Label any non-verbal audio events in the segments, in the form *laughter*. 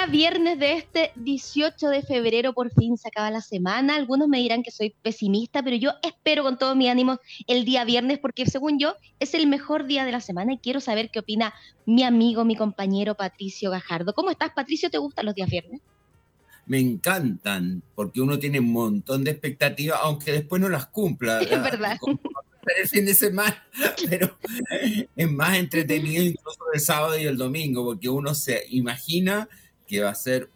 Día viernes de este 18 de febrero, por fin se acaba la semana. Algunos me dirán que soy pesimista, pero yo espero con todo mi ánimo el día viernes porque según yo es el mejor día de la semana y quiero saber qué opina mi amigo, mi compañero Patricio Gajardo. ¿Cómo estás, Patricio? ¿Te gustan los días viernes? Me encantan porque uno tiene un montón de expectativas, aunque después no las cumpla. *laughs* Es verdad. el fin de semana, *laughs* pero es más entretenido incluso el sábado y el domingo, porque uno se imagina que va a ser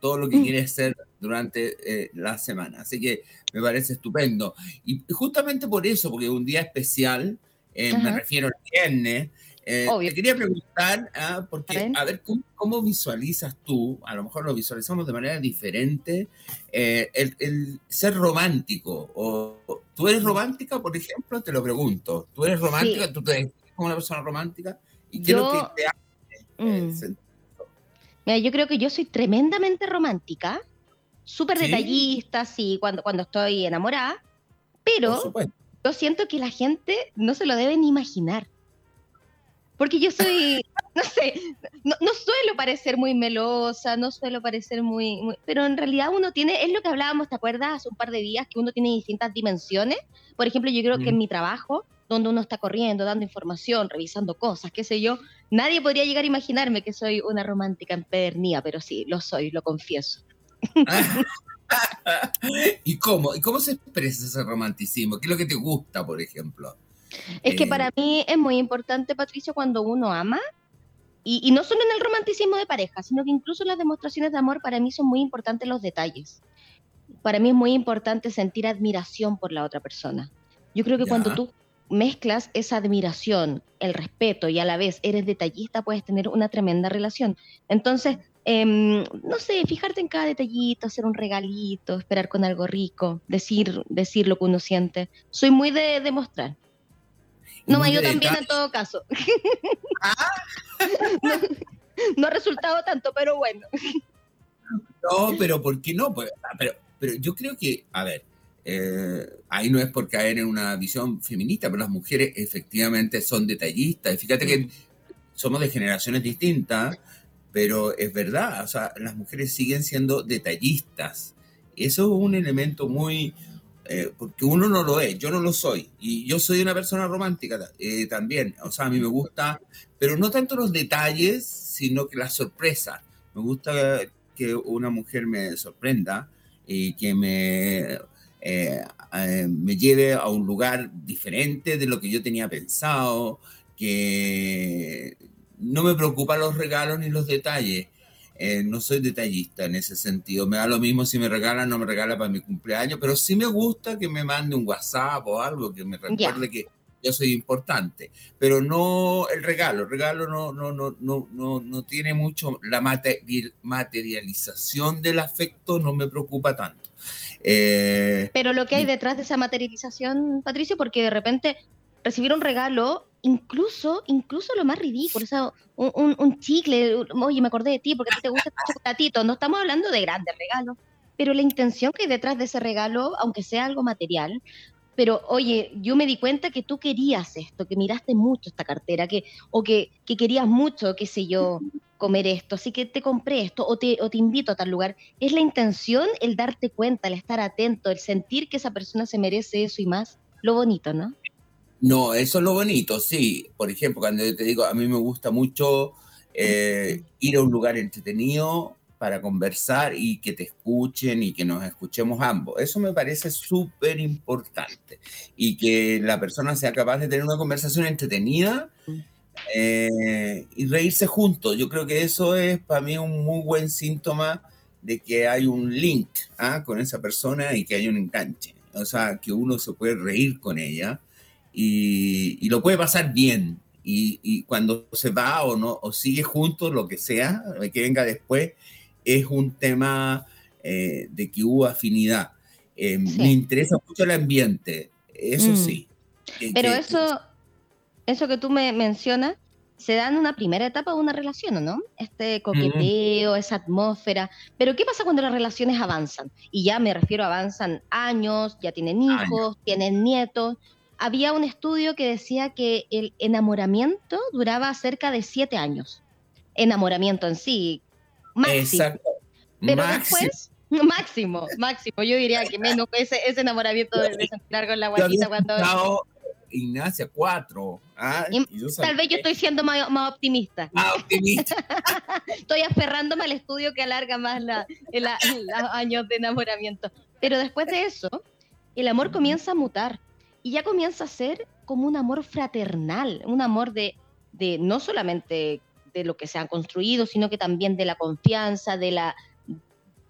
todo lo que mm. quiere hacer durante eh, la semana. Así que me parece estupendo. Y justamente por eso, porque un día especial, eh, me refiero al viernes, eh, te quería preguntar, ah, porque a ver, ¿cómo, visualizas tú, a lo mejor lo visualizamos de manera diferente, el, ser romántico? O, ¿Tú eres romántica, por ejemplo? Te lo pregunto. ¿Tú eres romántica? ¿Tú te ves como una persona romántica? ¿Y qué es lo que te hace mm. Mira, yo creo que yo soy tremendamente romántica, súper detallista, sí, cuando, cuando estoy enamorada, pero yo siento que la gente no se lo debe ni imaginar. Porque yo soy, *laughs* no sé, no, suelo parecer muy melosa, no suelo parecer muy, muy, Pero en realidad uno tiene, es lo que hablábamos, ¿te acuerdas? Hace un par de días, que uno tiene distintas dimensiones. Por ejemplo, yo creo que en mi trabajo donde uno está corriendo, dando información, revisando cosas, qué sé yo. Nadie podría llegar a imaginarme que soy una romántica empedernida, pero sí, lo soy, lo confieso. *laughs* ¿Y cómo? ¿Y cómo se expresa ese romanticismo? ¿Qué es lo que te gusta, por ejemplo? Es que para eh, mí es muy importante, Patricio, cuando uno ama, y, y, no solo en el romanticismo de pareja, sino que incluso en las demostraciones de amor, para mí son muy importantes los detalles. Para mí es muy importante sentir admiración por la otra persona. Yo creo que cuando tú mezclas esa admiración, el respeto y a la vez eres detallista, puedes tener una tremenda relación. Entonces, em, no sé, fijarte en cada detallito, hacer un regalito, esperar con algo rico, decir, decir lo que uno siente. Soy muy de demostrar. No, yo también en todo caso. ¿Ah? *laughs* no, ha resultado tanto, pero bueno. No, pero ¿por qué no? Pues, ah, pero, pero yo creo que, a ver, eh, ahí no es por caer en una visión feminista, pero las mujeres efectivamente son detallistas. Y fíjate que somos de generaciones distintas, pero es verdad, o sea, las mujeres siguen siendo detallistas. Eso es un elemento muy... Eh, porque uno no lo es, yo no lo soy. Y yo soy una persona romántica eh, también. O sea, a mí me gusta, pero no tanto los detalles, sino que la sorpresa. Me gusta que una mujer me sorprenda y que me eh, eh, me lleve a un lugar diferente de lo que yo tenía pensado, que no me preocupan los regalos ni los detalles. Eh, no soy detallista en ese sentido. Me da lo mismo si me regalan o no me regalan para mi cumpleaños, pero sí me gusta que me mande un WhatsApp o algo que me recuerde que yo soy importante. Pero no el regalo. El regalo no, no, no, no, no, no tiene mucho. La materialización del afecto no me preocupa tanto. Eh, Pero lo que hay detrás de esa materialización, Patricio, porque de repente recibir un regalo, incluso, incluso lo más ridículo, o sea, un, chicle, oye, me acordé de ti porque a ti te gusta el chocolatito, no estamos hablando de grandes regalos, pero la intención que hay detrás de ese regalo, aunque sea algo material, pero oye, yo me di cuenta que tú querías esto, que miraste mucho esta cartera, que, o que, que querías mucho, qué sé yo, comer esto, así que te compré esto o te, o te invito a tal lugar. Es la intención el darte cuenta, el estar atento, el sentir que esa persona se merece eso y más, lo bonito, ¿no? No, eso es lo bonito, sí. Por ejemplo, cuando yo te digo, a mí me gusta mucho eh, ir a un lugar entretenido, para conversar y que te escuchen y que nos escuchemos ambos. Eso me parece súper importante y que la persona sea capaz de tener una conversación entretenida eh, y reírse juntos. Yo creo que eso es para mí un muy buen síntoma de que hay un link ¿ah? con esa persona y que hay un enganche. O sea, que uno se puede reír con ella y, lo puede pasar bien. Y, y, cuando se va o no, o sigue juntos, lo que sea, que venga después, es un tema eh, de que hubo afinidad. Eh, me interesa mucho el ambiente, eso mm. sí. Pero eso, eso que tú me mencionas, se da en una primera etapa de una relación, ¿no? Este coqueteo, esa atmósfera. Pero ¿qué pasa cuando las relaciones avanzan? Y ya me refiero, avanzan años, ya tienen hijos, tienen nietos. Había un estudio que decía que el enamoramiento duraba cerca de siete años. Enamoramiento en sí, máximo. Exacto. Pero después, máximo, máximo. Yo diría que menos ese, ese enamoramiento de, de con la guayita cuando. Ignacia, cuatro. ¿ah? tal vez yo estoy siendo más, más optimista. Más optimista. *laughs* estoy aferrándome al estudio que alarga más la, los años de enamoramiento. Pero después de eso, el amor comienza a mutar y ya comienza a ser como un amor fraternal, un amor de, de no solamente de lo que se ha construido, sino que también de la confianza, de la,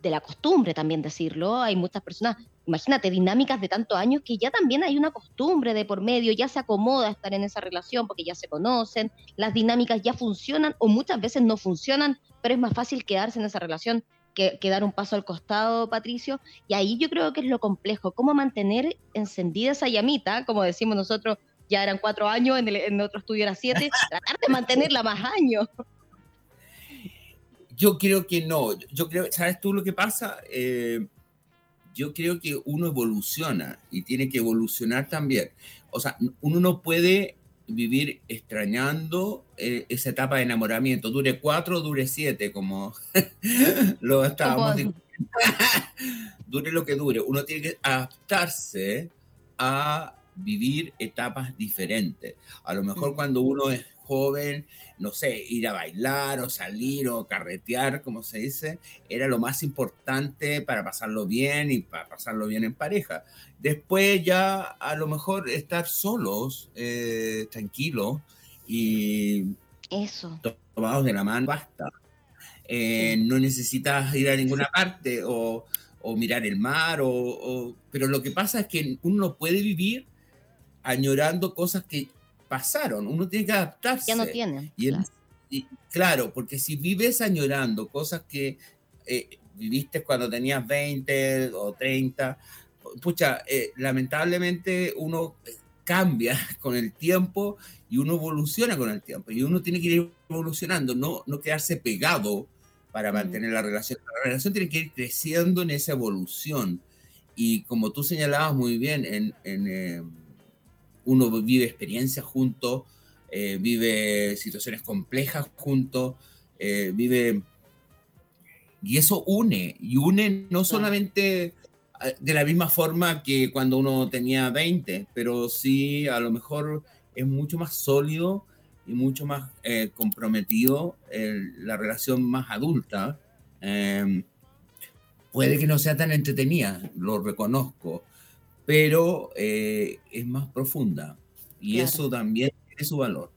de la costumbre también decirlo. Hay muchas personas, imagínate, dinámicas de tantos años que ya también hay una costumbre de por medio, ya se acomoda estar en esa relación porque ya se conocen, las dinámicas ya funcionan o muchas veces no funcionan, pero es más fácil quedarse en esa relación que, dar un paso al costado, Patricio. Y ahí yo creo que es lo complejo, cómo mantener encendida esa llamita, como decimos nosotros, ya eran cuatro años, en, el, en otro estudio era siete, *laughs* tratar de mantenerla más años. Yo creo que no. Yo creo, ¿sabes tú lo que pasa? Eh, yo creo que uno evoluciona y tiene que evolucionar también. O sea, uno no puede vivir extrañando eh, esa etapa de enamoramiento. Dure cuatro, dure siete, como *laughs* lo estábamos diciendo. *laughs* dure lo que dure. Uno tiene que adaptarse a vivir etapas diferentes. A lo mejor cuando uno es joven, no sé, ir a bailar o salir o carretear, como se dice, era lo más importante para pasarlo bien y para pasarlo bien en pareja. Después ya a lo mejor estar solos, eh, tranquilos y Eso. tomados de la mano, basta. Eh, no necesitas ir a ninguna parte o, o mirar el mar, o, pero lo que pasa es que uno no puede vivir añorando cosas que pasaron. Uno tiene que adaptarse. Ya no tiene. Y, claro. porque si vives añorando cosas que eh, viviste cuando tenías 20 o 30, pucha, eh, lamentablemente uno cambia *laughs* con el tiempo y uno evoluciona con el tiempo. Y uno tiene que ir evolucionando, no, no quedarse pegado para mantener la relación. La relación tiene que ir creciendo en esa evolución. Y como tú señalabas muy bien, en, en eh, uno vive experiencias juntos, eh, vive situaciones complejas juntos, eh, vive... Y eso une, y une no solamente eh, de la misma forma que cuando uno tenía 20, pero sí a lo mejor es mucho más sólido y mucho más comprometido la relación más adulta. Em, puede que no sea tan entretenida, lo reconozco, pero eh, es más profunda y eso también tiene su valor.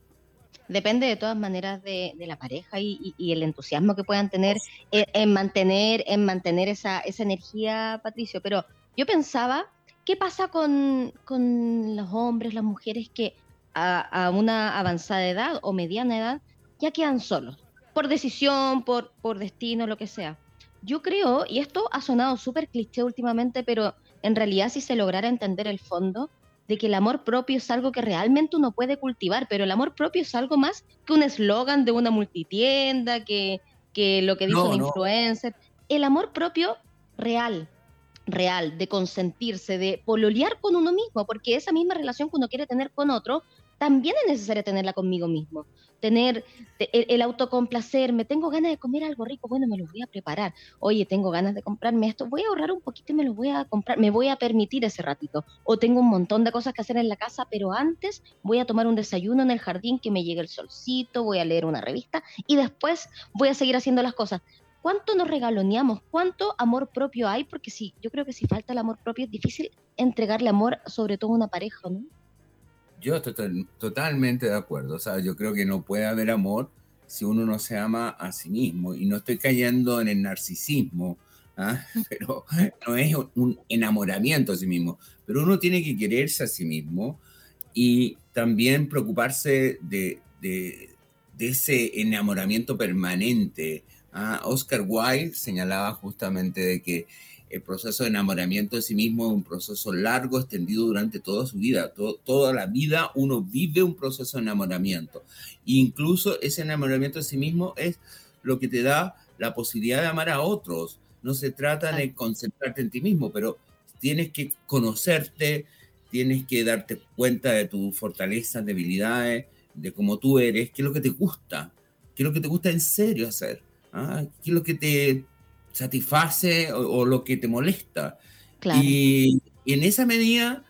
Depende de todas maneras de, la pareja y, el entusiasmo que puedan tener en, mantener, en mantener esa, esa energía, Patricio. Pero yo pensaba, ¿qué pasa con, con los hombres, las mujeres que a, a, una avanzada edad o mediana edad ya quedan solos? Por decisión, por, por destino, lo que sea. Yo creo, y esto ha sonado súper cliché últimamente, pero en realidad si se lograra entender el fondo de que el amor propio es algo que realmente uno puede cultivar, pero el amor propio es algo más que un eslogan de una multitienda, que, que lo que dice un influencer. El amor propio real, real, de consentirse, de pololear con uno mismo, porque esa misma relación que uno quiere tener con otro, también es necesario tenerla conmigo mismo. Tener el, autocomplacerme, tengo ganas de comer algo rico, bueno, me lo voy a preparar. Oye, tengo ganas de comprarme esto, voy a ahorrar un poquito y me lo voy a comprar, me voy a permitir ese ratito. O tengo un montón de cosas que hacer en la casa, pero antes voy a tomar un desayuno en el jardín que me llegue el solcito, voy a leer una revista y después voy a seguir haciendo las cosas. ¿Cuánto nos regaloneamos? ¿Cuánto amor propio hay? Porque sí, yo creo que si falta el amor propio es difícil entregarle amor, sobre todo a una pareja, ¿no? Yo estoy totalmente de acuerdo. O sea, yo creo que no puede haber amor si uno no se ama a sí mismo. Y no estoy cayendo en el narcisismo, ¿ah? *laughs* pero no es un enamoramiento a sí mismo. Pero uno tiene que quererse a sí mismo y también preocuparse de, de, de ese enamoramiento permanente. ¿ah? Oscar Wilde señalaba justamente de que el proceso de enamoramiento de sí mismo es un proceso largo, extendido durante toda su vida. toda la vida uno vive un proceso de enamoramiento. E incluso ese enamoramiento de sí mismo es lo que te da la posibilidad de amar a otros. No se trata de concentrarte en ti mismo, pero tienes que conocerte, tienes que darte cuenta de tus fortalezas, debilidades, de cómo tú eres, qué es lo que te gusta, qué es lo que te gusta en serio hacer, ¿ah? qué es lo que te, satisface o, lo que te molesta. Y, en esa medida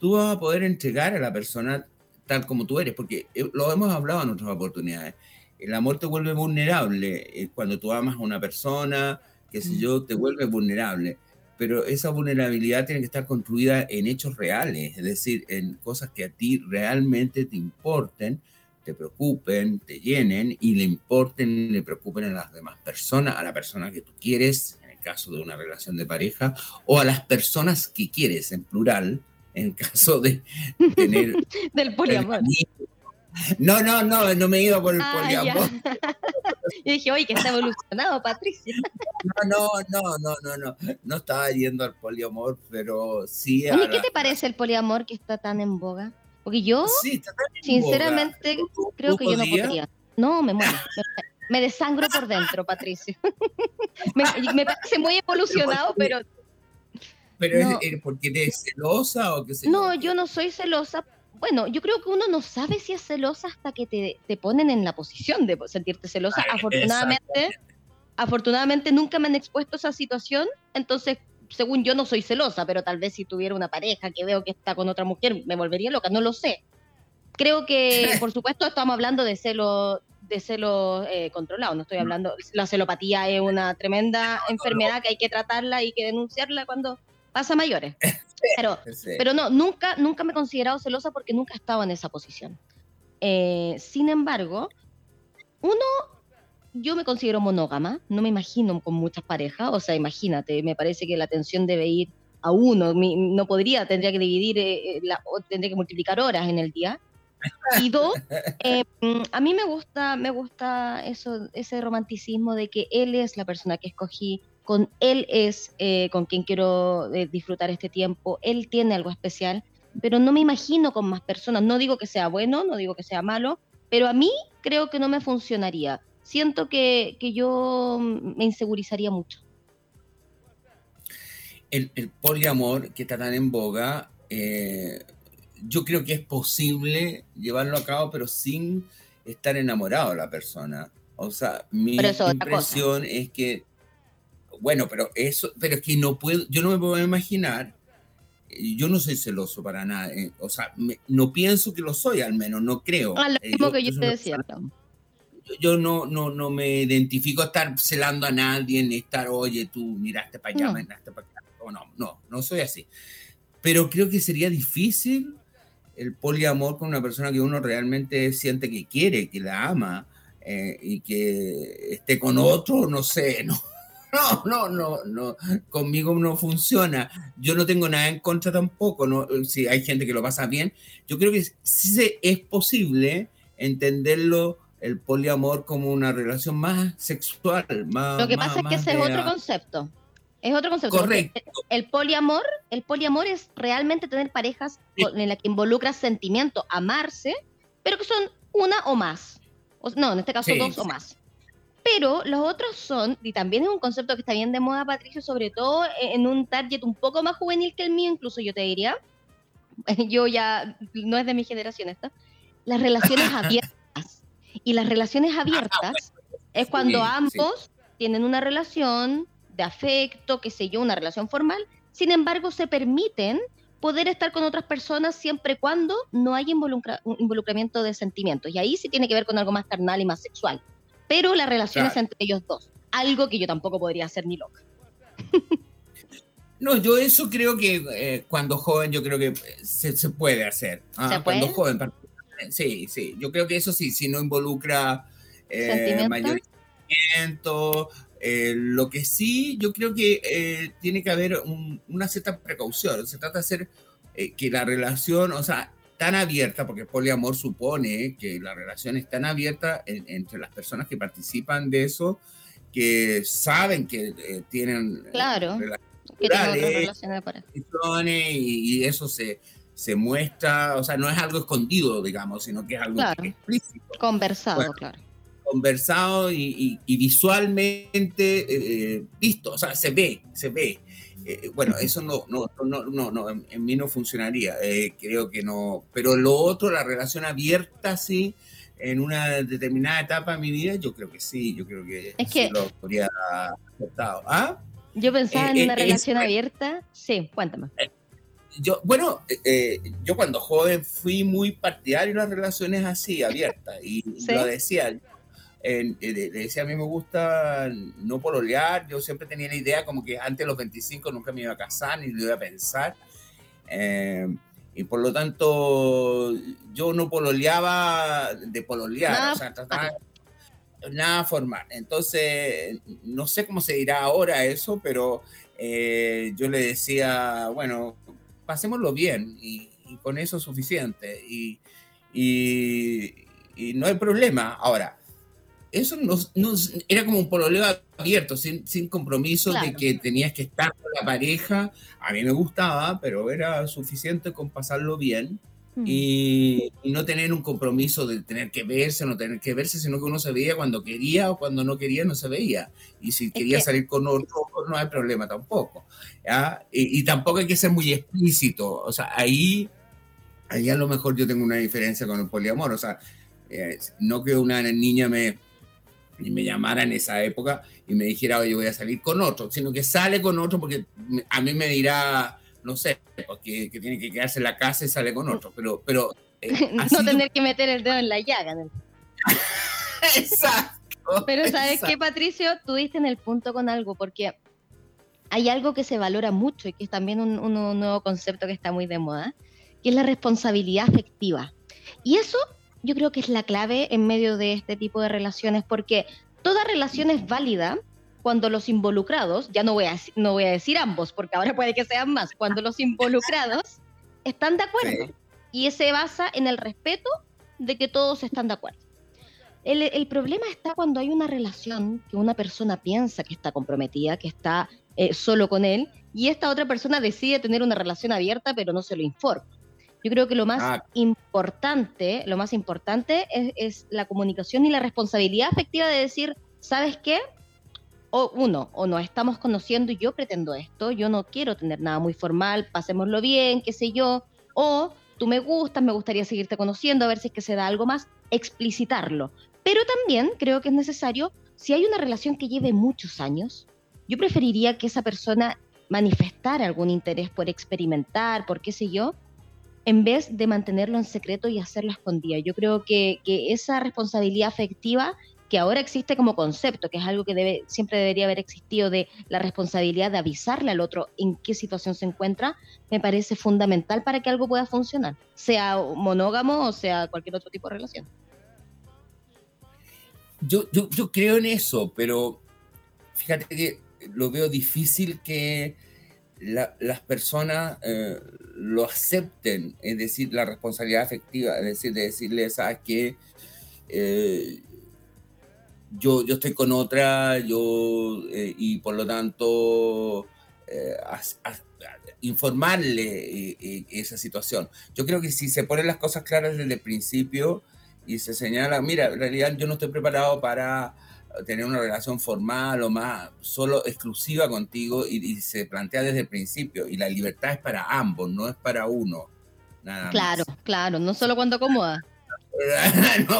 tú vas a poder entregar a la persona tal como tú eres, porque eh, lo hemos hablado en otras oportunidades. El amor te vuelve vulnerable. Eh, cuando tú amas a una persona, qué sé mm. yo, te vuelve vulnerable. Pero esa vulnerabilidad tiene que estar construida en hechos reales, es decir, en cosas que a ti realmente te importen te preocupen, te llenen y le importen, le preocupen a las demás personas, a la persona que tú quieres, en el caso de una relación de pareja, o a las personas que quieres, en plural, en caso de tener... *laughs* Del poliamor. No, no, no, no me he ido por el ah, poliamor. *laughs* Yo dije, oye, que está evolucionado, Patricia. *laughs* No, no, no, no, no, no, no estaba yendo al poliamor, pero sí. ¿qué te parece el poliamor que está tan en boga? Porque yo, sinceramente, creo que yo no podría. No, me muero. Me, desangro por dentro, Patricio. *laughs* me, parece muy evolucionado, pero. ¿Pero es porque eres celosa o qué sé No, yo no soy celosa. Bueno, yo creo que uno no sabe si es celosa hasta que te, te ponen en la posición de sentirte celosa. Afortunadamente, afortunadamente nunca me han expuesto a esa situación, entonces según yo no soy celosa, pero tal vez si tuviera una pareja que veo que está con otra mujer, me volvería loca, no lo sé. Creo que, *laughs* por supuesto, estamos hablando de celo de celo eh, controlado, no estoy hablando, la celopatía es una tremenda enfermedad que hay que tratarla y que denunciarla cuando pasa mayores. *laughs* Pero, pero no, nunca, nunca me he considerado celosa porque nunca he estado en esa posición. Eh, sin embargo, uno yo me considero monógama, no me imagino con muchas parejas, o sea, imagínate, me parece que la atención debe ir a uno, no podría, tendría que dividir, eh, eh, la, tendría que multiplicar horas en el día. Y dos, eh, a mí me gusta, me gusta eso, ese romanticismo de que él es la persona que escogí, con él es con quien quiero disfrutar este tiempo, él tiene algo especial, pero no me imagino con más personas. No digo que sea bueno, no digo que sea malo, pero a mí creo que no me funcionaría siento que, yo me insegurizaría mucho. El, poliamor que está tan en boga, eh, yo creo que es posible llevarlo a cabo, pero sin estar enamorado de la persona. O sea, mi impresión es que, bueno, pero eso, pero es que no puedo, yo no me puedo imaginar, yo no soy celoso para nada, eh, o sea, no pienso que lo soy, al menos, no creo. Ah, lo eh, mismo que yo te decía yo no, no, no me identifico estar celando a nadie, ni estar, oye, tú miraste para allá, miraste para acá. No, no, no soy así. Pero creo que sería difícil el poliamor con una persona que uno realmente siente que quiere, que la ama, eh, y que esté con otro, no sé, no. *laughs* No, no, no, no, conmigo no funciona. Yo no tengo nada en contra tampoco, no, si hay gente que lo pasa bien. Yo creo que sí es posible entenderlo el poliamor como una relación más sexual, más... Lo que pasa es que ese es otro concepto. Es otro concepto. Correcto. El, poliamor, el poliamor es realmente tener parejas en las que involucra sentimiento, amarse, pero que son una o más. no, en este caso dos o más. pero los otros son, y también es un concepto que está bien de moda, Patricio, sobre todo en un target un poco más juvenil que el mío, incluso yo te diría, *laughs* yo ya, no es de mi generación esto, las relaciones *laughs* abiertas. Y las relaciones ah, abiertas es cuando ambos tienen una relación de afecto, qué sé yo, una relación formal, sin embargo se permiten poder estar con otras personas siempre y cuando no haya involucramiento de sentimientos. Y ahí sí tiene que ver con algo más carnal y más sexual. Pero la relación es entre ellos dos, algo que yo tampoco podría hacer ni loca. *laughs* No, yo eso creo que eh, cuando joven, yo creo que se, puede hacer. ¿ah? ¿Se puede? Cuando joven, sí, sí. Yo creo que eso sí, si no involucra eh, mayor sentimiento, eh, lo que sí, yo creo que eh, tiene que haber una cierta precaución. Se trata de hacer que la relación, o sea, tan abierta, porque el poliamor supone que la relación es tan abierta entre las personas que participan de eso, que saben que tienen claro y, eso se, se muestra, o sea, no es algo escondido, digamos, sino que es algo explícito. Conversado, claro. Conversado y, visualmente eh, visto, o sea, se ve, se ve. Eh, bueno, eso no, no, no, no, no en, mí no funcionaría, eh, creo que no. Pero lo otro, la relación abierta, sí, en una determinada etapa de mi vida, yo creo que sí, yo creo que, es que lo habría aceptado. ¿Ah? Yo pensaba en eh, una eh, relación abierta. Sí, cuéntame. Eh, yo, bueno, yo cuando joven fui muy partidario de las relaciones así, abiertas, y *laughs* lo decía. le decía, a mí me gusta no pololear, yo siempre tenía la idea como que antes de los 25 nunca me iba a casar ni lo iba a pensar. y por lo tanto, yo no pololeaba de pololear, o sea, trataba, nada formal. Entonces, no sé cómo se dirá ahora eso, pero eh, yo le decía, bueno, pasémoslo bien y, con eso es suficiente. Y, y, no hay problema. Ahora, eso no, era como un pololeo abierto, sin, sin compromiso de que tenías que estar con la pareja. A mí me gustaba, pero era suficiente con pasarlo bien. Mm. y, no tener un compromiso de tener que verse o no tener que verse, sino que uno se veía cuando quería o cuando no quería no se veía. Y si quería salir con otro, no hay problema tampoco. Y, tampoco hay que ser muy explícito. O sea, ahí, ahí a lo mejor yo tengo una diferencia con el poliamor. O sea, eh, no que una niña me, me llamara en esa época y me dijera, oye, voy a salir con otro, sino que sale con otro porque a mí me dirá no sé, porque que tiene que quedarse en la casa y sale con otro, pero... pero eh, *laughs* no tener que meter el dedo en la llaga. *laughs* exacto. Pero ¿sabes qué, Patricio? Tú diste en el punto con algo, porque hay algo que se valora mucho y que es también un, un nuevo concepto que está muy de moda, que es la responsabilidad afectiva. Y eso yo creo que es la clave en medio de este tipo de relaciones, porque toda relación es válida cuando los involucrados, ya no voy, a, no voy a decir ambos, porque ahora puede que sean más, cuando los involucrados están de acuerdo. Y se basa en el respeto de que todos están de acuerdo. El, problema está cuando hay una relación que una persona piensa que está comprometida, que está eh, solo con él, y esta otra persona decide tener una relación abierta, pero no se lo informa. Yo creo que lo más ah. importante, lo más importante es, es, la comunicación y la responsabilidad afectiva de decir, ¿sabes qué? o uno, o nos estamos conociendo y yo pretendo esto, yo no quiero tener nada muy formal, pasémoslo bien, qué sé yo, o tú me gustas, me gustaría seguirte conociendo, a ver si es que se da algo más, explicitarlo. Pero también creo que es necesario, si hay una relación que lleve muchos años, yo preferiría que esa persona manifestara algún interés por experimentar, por qué sé yo, en vez de mantenerlo en secreto y hacerlo escondida. Yo creo que, que esa responsabilidad afectiva que ahora existe como concepto, que es algo que debe, siempre debería haber existido, de la responsabilidad de avisarle al otro en qué situación se encuentra, me parece fundamental para que algo pueda funcionar, sea monógamo o sea cualquier otro tipo de relación. Yo, yo, yo creo en eso, pero fíjate que lo veo difícil que las personas eh, lo acepten, es decir, la responsabilidad afectiva, es decir, de decirles, a que yo, yo estoy con otra, yo, eh, y por lo tanto, eh, informarle eh, esa situación. Yo creo que si se ponen las cosas claras desde el principio y se señala, mira, en realidad yo no estoy preparado para tener una relación formal o más solo exclusiva contigo y, se plantea desde el principio. Y la libertad es para ambos, no es para uno. Nada claro, claro, no solo cuando acomoda. *laughs*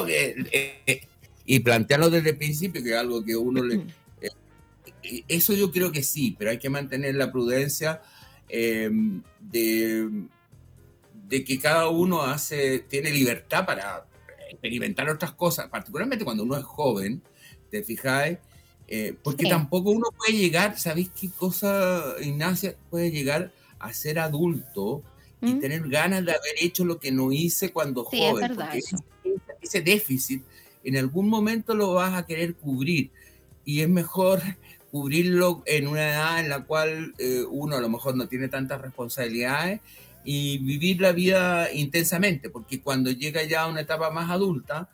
Eh, y plantearlo desde el principio, que es algo que uno le... Eh, eso yo creo que sí, pero hay que mantener la prudencia eh, de, de que cada uno hace, tiene libertad para experimentar otras cosas, particularmente cuando uno es joven, ¿te fijáis? Eh, porque tampoco uno puede llegar, ¿sabéis qué cosa, Ignacia? Puede llegar a ser adulto y ¿Mm? tener ganas de haber hecho lo que no hice cuando joven. porque ese, déficit en algún momento lo vas a querer cubrir y es mejor *laughs* cubrirlo en una edad en la cual eh, uno a lo mejor no tiene tantas responsabilidades y vivir la vida intensamente, porque cuando llega ya a una etapa más adulta,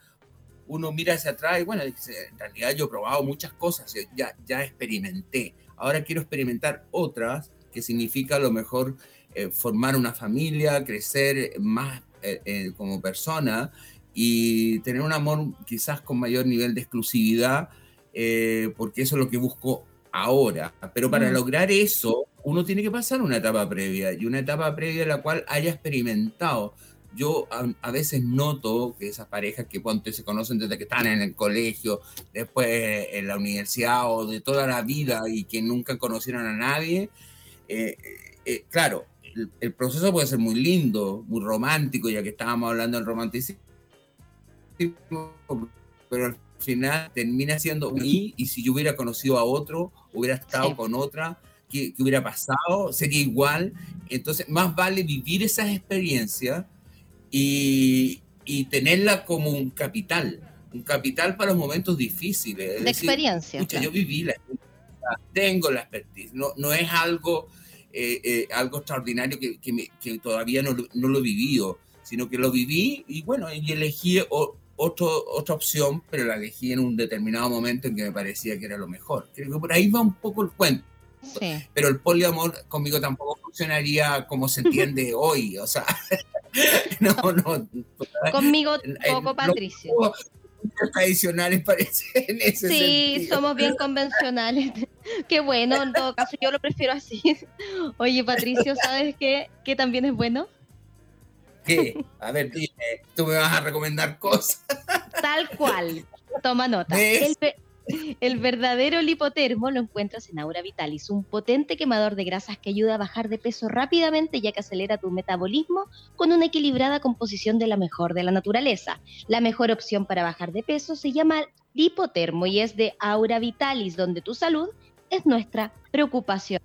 uno mira hacia atrás y bueno, en realidad yo he probado muchas cosas, ya, ya experimenté, ahora quiero experimentar otras, que significa a lo mejor eh, formar una familia, crecer más eh, eh, como persona y tener un amor quizás con mayor nivel de exclusividad, porque eso es lo que busco ahora. Pero para mm. lograr eso, uno tiene que pasar una etapa previa y una etapa previa en la cual haya experimentado. Yo a, veces noto que esas parejas que ponte, se conocen desde que están en el colegio, después en la universidad o de toda la vida y que nunca conocieron a nadie, eh, eh, claro, el, proceso puede ser muy lindo, muy romántico, ya que estábamos hablando del romanticismo, pero al final termina siendo un y, y si yo hubiera conocido a otro, hubiera estado con otra, que, hubiera pasado, sería igual. Entonces, más vale vivir esas experiencias y, y tenerla como un capital, un capital para los momentos difíciles. de experiencia. Escucha, yo viví la tengo la expertise, no, no es algo, eh, eh, algo extraordinario que, que, todavía no, no, lo he vivido, sino que lo viví y bueno, y elegí otro, otra opción, pero la elegí en un determinado momento en que me parecía que era lo mejor. Creo que por ahí va un poco el cuento. Pero el poliamor conmigo tampoco funcionaría como se entiende *laughs* hoy, o sea, *laughs* no, no. Conmigo poco, Patricio. tradicionales *laughs* parece en ese Sí, somos bien convencionales. *laughs* Qué bueno, en todo caso yo lo prefiero así. Oye, Patricio, ¿sabes qué, qué también es bueno? ¿Qué? A ver, dime, tú me vas a recomendar cosas. Tal cual. Toma nota. El, el verdadero lipotermo lo encuentras en Aura Vitalis, un potente quemador de grasas que ayuda a bajar de peso rápidamente ya que acelera tu metabolismo con una equilibrada composición de la mejor de la naturaleza. La mejor opción para bajar de peso se llama lipotermo y es de Aura Vitalis, donde tu salud es nuestra preocupación.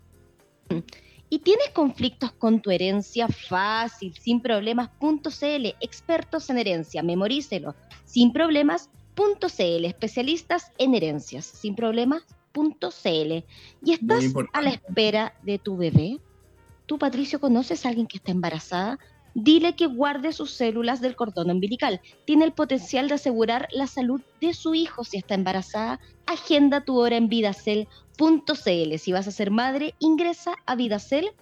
¿Y tienes conflictos con tu herencia? Fácil, sin problemas. .cl, expertos en herencia, memorícelo. Sin problemas, .cl, especialistas en herencias, sin problemas, .cl. Y estás a la espera de tu bebé. ¿Tú, Patricio, conoces a alguien que está embarazada? Dile que guarde sus células del cordón umbilical. Tiene el potencial de asegurar la salud de su hijo si está embarazada. Agenda tu hora en vidacel.cl. Si vas a ser madre, ingresa a vidacel.cl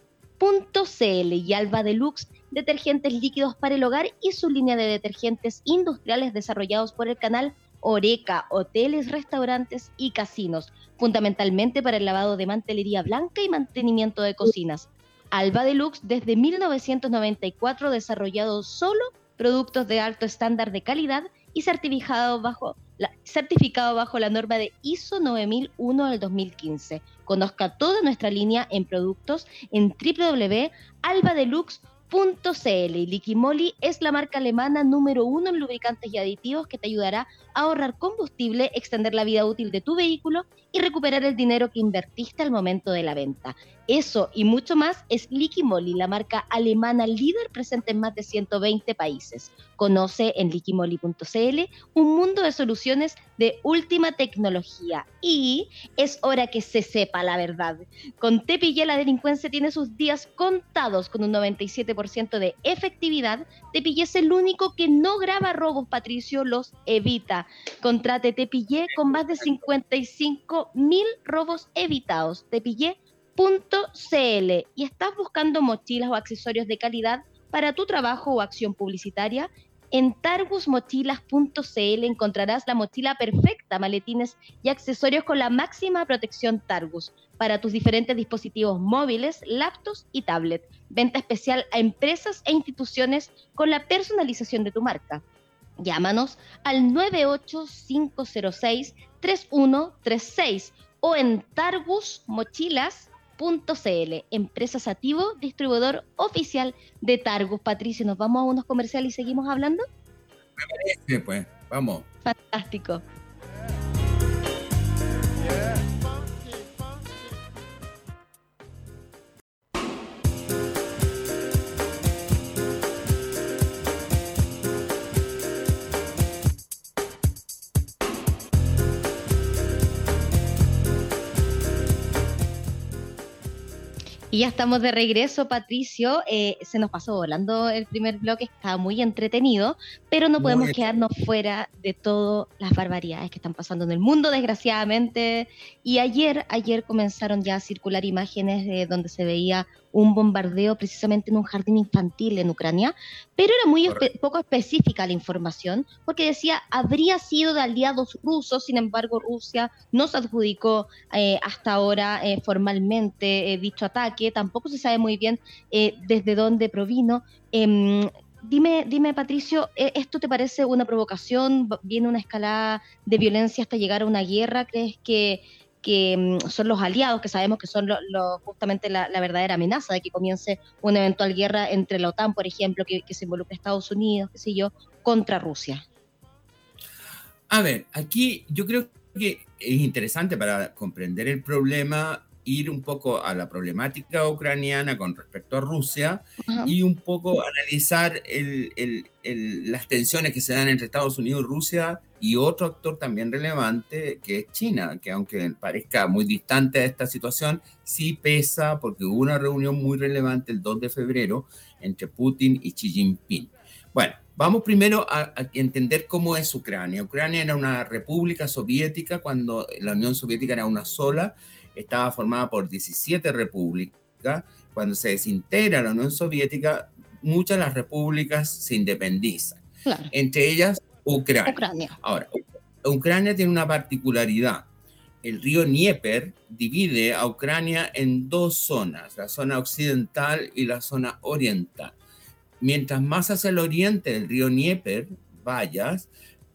y Alba Deluxe detergentes líquidos para el hogar y su línea de detergentes industriales desarrollados por el canal Oreca, hoteles, restaurantes y casinos, fundamentalmente para el lavado de mantelería blanca y mantenimiento de cocinas. Alba Deluxe desde 1994 desarrollado solo productos de alto estándar de calidad y certificado bajo la, certificado bajo la norma de ISO 9001 del 2015. Conozca toda nuestra línea en productos en www.albadeluxe.com .cl y Liquimoli es la marca alemana número uno en lubricantes y aditivos que te ayudará a ahorrar combustible, extender la vida útil de tu vehículo y recuperar el dinero que invertiste al momento de la venta. Eso y mucho más es Liquimoli, la marca alemana líder presente en más de 120 países. Conoce en liquimoli.cl un mundo de soluciones de última tecnología. Y es hora que se sepa la verdad. Con Tepillé la delincuencia tiene sus días contados con un 97% de efectividad. Tepillé es el único que no graba robos, Patricio, los evita. Contrate Tepillé con más de 55 mil robos evitados. Tepillé y estás buscando mochilas o accesorios de calidad para tu trabajo o acción publicitaria, En targusmochilas.cl encontrarás la mochila perfecta, maletines y accesorios con la máxima protección Targus para tus diferentes dispositivos móviles, laptops y tablet. Venta especial a empresas e instituciones con la personalización de tu marca. Llámanos al 98506-3136 o en targusmochilas.cl. Empresa Sativo, distribuidor oficial de Targus. Patricio, ¿nos vamos a unos comerciales y seguimos hablando? Me parece, pues. Vamos. Fantástico. Y ya estamos de regreso, Patricio. Eh, se nos pasó volando el primer bloque, está muy entretenido, pero no podemos quedarnos fuera de todas las barbaridades que están pasando en el mundo, desgraciadamente. Y ayer, ayer comenzaron ya a circular imágenes de donde se veía un bombardeo precisamente en un jardín infantil en Ucrania, pero era muy poco específica la información, porque decía habría sido de aliados rusos, sin embargo Rusia no se adjudicó eh, hasta ahora eh, formalmente eh, dicho ataque, tampoco se sabe muy bien desde dónde provino. Em, dime, dime, Patricio, ¿esto te parece una provocación? ¿Viene una escalada de violencia hasta llegar a una guerra? ¿Crees que que mm, son los aliados, que sabemos que son justamente la, verdadera amenaza de que comience una eventual guerra entre la OTAN, por ejemplo, que, se involucre Estados Unidos, qué sé yo, contra Rusia. A ver, aquí yo creo que es interesante para comprender el problema ir un poco a la problemática ucraniana con respecto a Rusia y un poco analizar las tensiones que se dan entre Estados Unidos y Rusia y otro actor también relevante que es China, que aunque parezca muy distante de esta situación, sí pesa porque hubo una reunión muy relevante el 2 de febrero entre Putin y Xi Jinping. Bueno, vamos primero a, a, entender cómo es Ucrania. Ucrania era una república soviética cuando la Unión Soviética era una sola, estaba formada por 17 repúblicas. Cuando se desintegra la Unión Soviética, muchas de las repúblicas se independizan. Entre ellas Ucrania. Ahora, Ucrania tiene una particularidad. El río Dnieper divide a Ucrania en dos zonas, la zona occidental y la zona oriental. Mientras más hacia el oriente del río Dnieper vayas,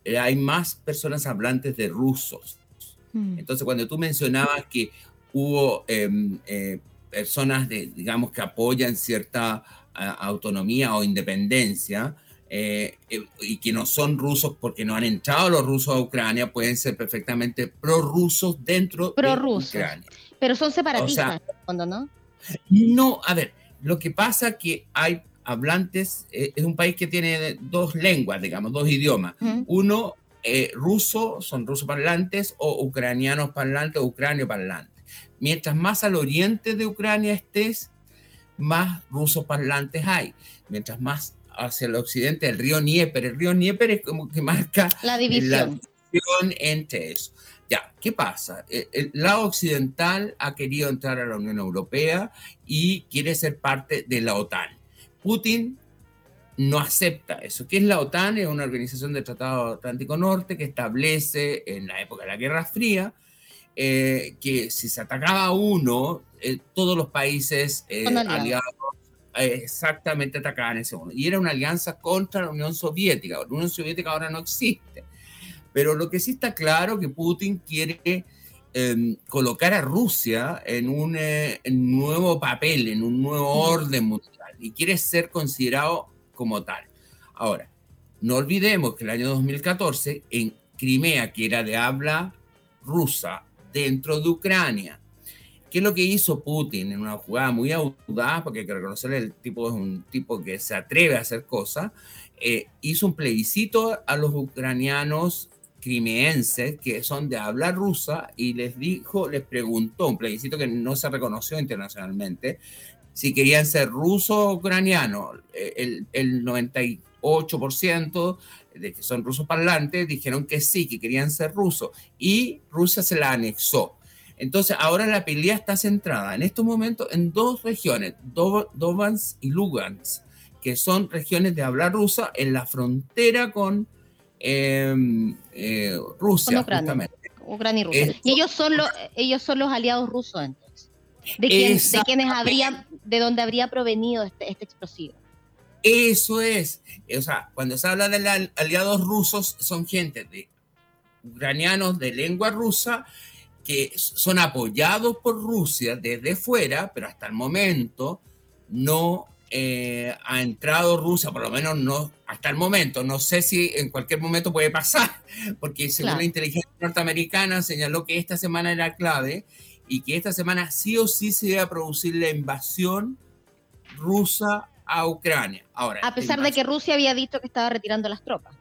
eh, hay más personas hablantes de rusos. Mm. Entonces, cuando tú mencionabas que hubo em, eh, personas, de, digamos, que apoyan cierta autonomía o independencia, eh, eh, y que no son rusos porque no han entrado los rusos a Ucrania, pueden ser perfectamente prorrusos dentro de Ucrania. Pero son separatistas, fondo, ¿no? No, a ver, lo que pasa que hay hablantes, eh, es un país que tiene dos lenguas, digamos, dos idiomas. Uno, ruso, son rusos parlantes, o ucranianos parlantes, o ucranio parlantes. Mientras más al oriente de Ucrania estés, más rusos parlantes hay. Mientras más hacia el occidente del río Nieper. El río Nieper es como que marca la división, entre eso. Ya, ¿qué pasa? El, el, lado occidental ha querido entrar a la Unión Europea y quiere ser parte de la OTAN. Putin no acepta eso. ¿Qué es la OTAN? Es una organización del Tratado Atlántico Norte que establece en la época de la Guerra Fría eh, que si se atacaba a uno, eh, todos los países eh, aliados exactamente atacaban ese momento. Y era una alianza contra la Unión Soviética. La Unión Soviética ahora no existe. Pero lo que sí está claro que Putin quiere em, colocar a Rusia en un nuevo papel, en un nuevo orden mundial, y quiere ser considerado como tal. Ahora, no olvidemos que el año 2014, en Crimea, que era de habla rusa, dentro de Ucrania, ¿Qué es lo que hizo Putin en una jugada muy audaz? Porque hay que reconocerle, el tipo es un tipo que se atreve a hacer cosas. Eh, hizo un plebiscito a los ucranianos crimeenses que son de habla rusa y les dijo, les preguntó, un plebiscito que no se reconoció internacionalmente, si querían ser rusos o ucranianos. Eh, el, el 98% de que son rusos parlantes dijeron que sí, que querían ser rusos y Rusia se la anexó. Entonces, ahora la pelea está centrada en estos momentos en dos regiones, Donbass y Lugansk, que son regiones de habla rusa en la frontera con em, eh, Rusia, Ucrania. Ucrania y Rusia. y ellos son, los, ellos son los aliados rusos entonces. De, de quienes habría, de dónde habría provenido este, este explosivo. Eso es. O sea, cuando se habla de aliados rusos, son gente de ucranianos de lengua rusa que son apoyados por Rusia desde fuera, pero hasta el momento no eh, ha entrado Rusia, por lo menos no hasta el momento. No sé si en cualquier momento puede pasar, *laughs* porque según la inteligencia norteamericana señaló que esta semana era clave y que esta semana sí o sí se iba a producir la invasión rusa a Ucrania. Ahora, a pesar de que Rusia había dicho que estaba retirando las tropas.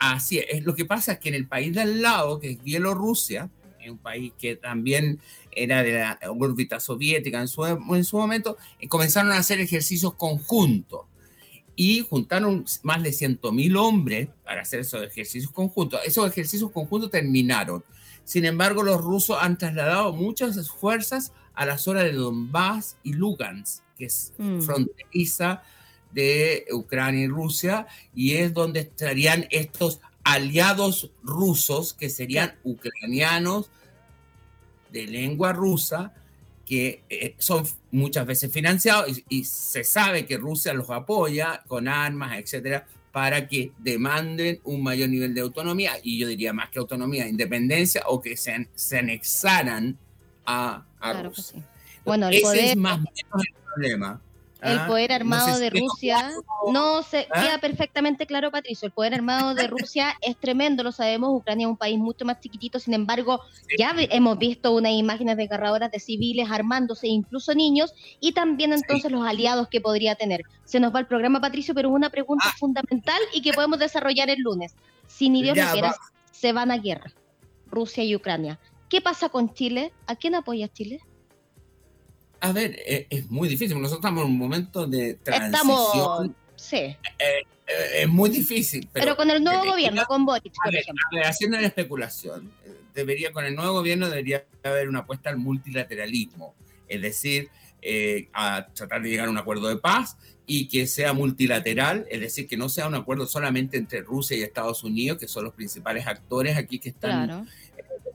Así es. Lo que pasa es que en el país de al lado, que es Bielorrusia, un país que también era de la órbita soviética en su, en su momento, eh, comenzaron a hacer ejercicios conjuntos y juntaron más de 100.000 hombres para hacer esos ejercicios conjuntos. Esos ejercicios conjuntos terminaron. Sin embargo, los rusos han trasladado muchas fuerzas a la zona de Donbass y Lugansk, que es mm. fronteriza de Ucrania y Rusia, y es donde estarían estos aliados rusos, que serían ucranianos de lengua rusa, que eh, son muchas veces financiados y, se sabe que Rusia los apoya con armas, etcétera, para que demanden un mayor nivel de autonomía, y yo diría más que autonomía, independencia, o que se, se anexaran a, Rusia. Bueno, el Ese es más o menos el problema el ah, poder armado de Rusia, no se ¿Ah? queda perfectamente claro, Patricio, el poder armado de Rusia es tremendo, lo sabemos, Ucrania es un país mucho más chiquitito, sin embargo, ya hemos visto unas imágenes desgarradoras de civiles armándose, incluso niños, y también entonces los aliados que podría tener. Se nos va el programa, Patricio, pero es una pregunta ah. fundamental y que podemos desarrollar el lunes. Si ni Dios lo quiera, se van a guerra, Rusia y Ucrania. ¿Qué pasa con Chile? ¿A quién apoya Chile? A ver, eh, es, muy difícil. Nosotros estamos en un momento de transición. Estamos, sí. Eh, eh, es muy difícil. Pero, con el nuevo gobierno, con Boric, por ejemplo. haciendo una especulación, debería, con el nuevo gobierno debería haber una apuesta al multilateralismo. Es decir, a tratar de llegar a un acuerdo de paz y que sea multilateral, es decir, que no sea un acuerdo solamente entre Rusia y Estados Unidos, que son los principales actores aquí que están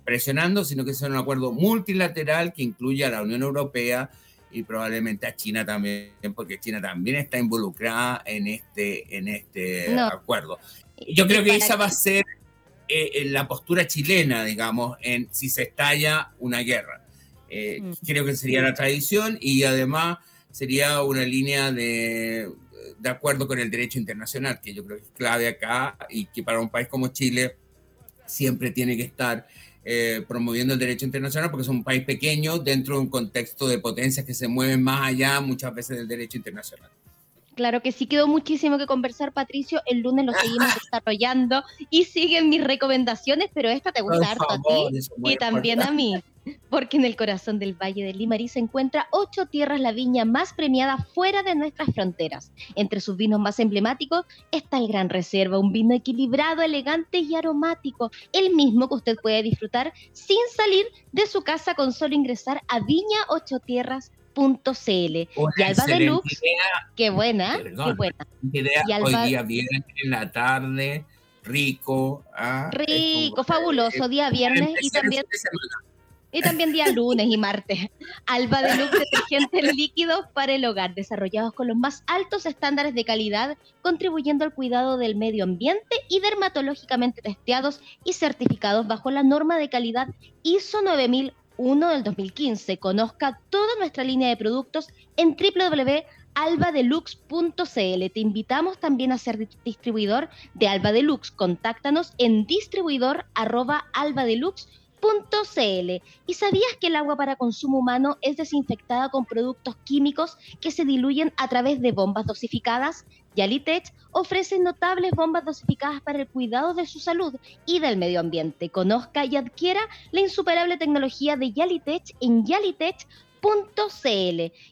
presionando, sino que sea un acuerdo multilateral que incluya a la Unión Europea y probablemente a China también, porque China también está involucrada en este, en este acuerdo. Yo creo que esa va a ser eh, la postura chilena, digamos, en si se estalla una guerra. Eh, mm. Creo que sería la tradición y además sería una línea de, de acuerdo con el derecho internacional, que yo creo que es clave acá y que para un país como Chile siempre tiene que estar eh, promoviendo el derecho internacional porque es un país pequeño dentro de un contexto de potencias que se mueven más allá muchas veces del derecho internacional. Claro que sí, quedó muchísimo que conversar, Patricio. El lunes lo seguimos *laughs* desarrollando y siguen mis recomendaciones, pero esta te gusta harto a ti y también a mí porque en el corazón del Valle del Limarí se encuentra Ocho Tierras, la viña más premiada fuera de nuestras fronteras. Entre sus vinos más emblemáticos está el Gran Reserva, un vino equilibrado, elegante y aromático, el mismo que usted puede disfrutar sin salir de su casa con solo ingresar a viñaochotierras.cl. Y Alba Deluxe, qué buena, qué buena. y Alba, hoy día viene en la tarde, rico. Ah, rico, fabuloso, día viernes y también... Y también día lunes y martes. Alba de Luz detergentes líquidos para el hogar, desarrollados con los más altos estándares de calidad, contribuyendo al cuidado del medio ambiente y dermatológicamente testeados y certificados bajo la norma de calidad ISO 9001 del 2015. Conozca toda nuestra línea de productos en www.albadeluxe.cl. Te invitamos también a ser distribuidor de Alba Deluxe. Contáctanos en distribuidor@albadeluxe.cl .cl. ¿Y sabías que el agua para consumo humano es desinfectada con productos químicos que se diluyen a través de bombas dosificadas? Yalitech ofrece notables bombas dosificadas para el cuidado de su salud y del medio ambiente. Conozca y adquiera la insuperable tecnología de Yalitech en yalitech.cl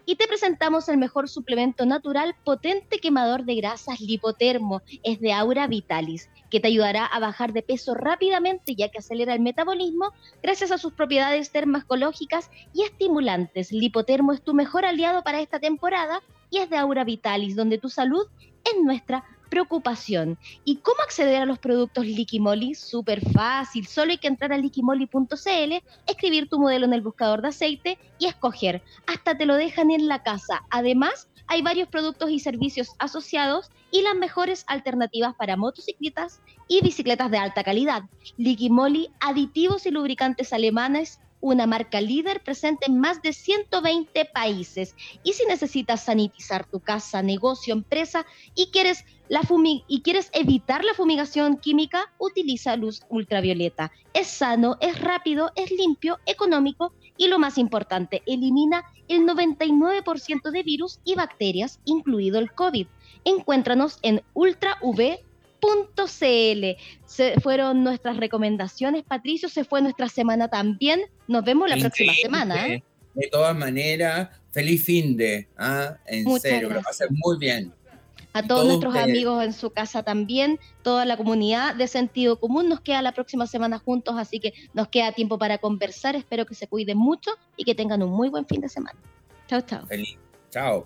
y te presentamos el mejor suplemento natural potente quemador de grasas lipotermo, es de Aura Vitalis, que te ayudará a bajar de peso rápidamente ya que acelera el metabolismo gracias a sus propiedades termascológicas y estimulantes. Lipotermo es tu mejor aliado para esta temporada y es de Aura Vitalis, donde tu salud es nuestra preocupación. ¿Y cómo acceder a los productos Liquimoli? Súper fácil, solo hay que entrar a liquimoli.cl, escribir tu modelo en el buscador de aceite y escoger. Hasta te lo dejan en la casa. Además, hay varios productos y servicios asociados y las mejores alternativas para motocicletas y bicicletas de alta calidad. Liquimoli, aditivos y lubricantes alemanes una marca líder presente en más de 120 países. Y si necesitas sanitizar tu casa, negocio, empresa y quieres, la y quieres evitar la fumigación química, utiliza luz ultravioleta. Es sano, es rápido, es limpio, económico y lo más importante, elimina el 99% de virus y bacterias, incluido el COVID. Encuéntranos en Ultra .cl. Se fueron nuestras recomendaciones, Patricio, se fue nuestra semana también. Nos vemos la próxima semana. ¿eh? De todas maneras, feliz fin de, ¿ah? en serio, lo pasen muy bien. A todos, nuestros amigos en su casa también, toda la comunidad de sentido común nos queda la próxima semana juntos, así que nos queda tiempo para conversar. Espero que se cuiden mucho y que tengan un muy buen fin de semana. Chao, chao. Feliz. Chao.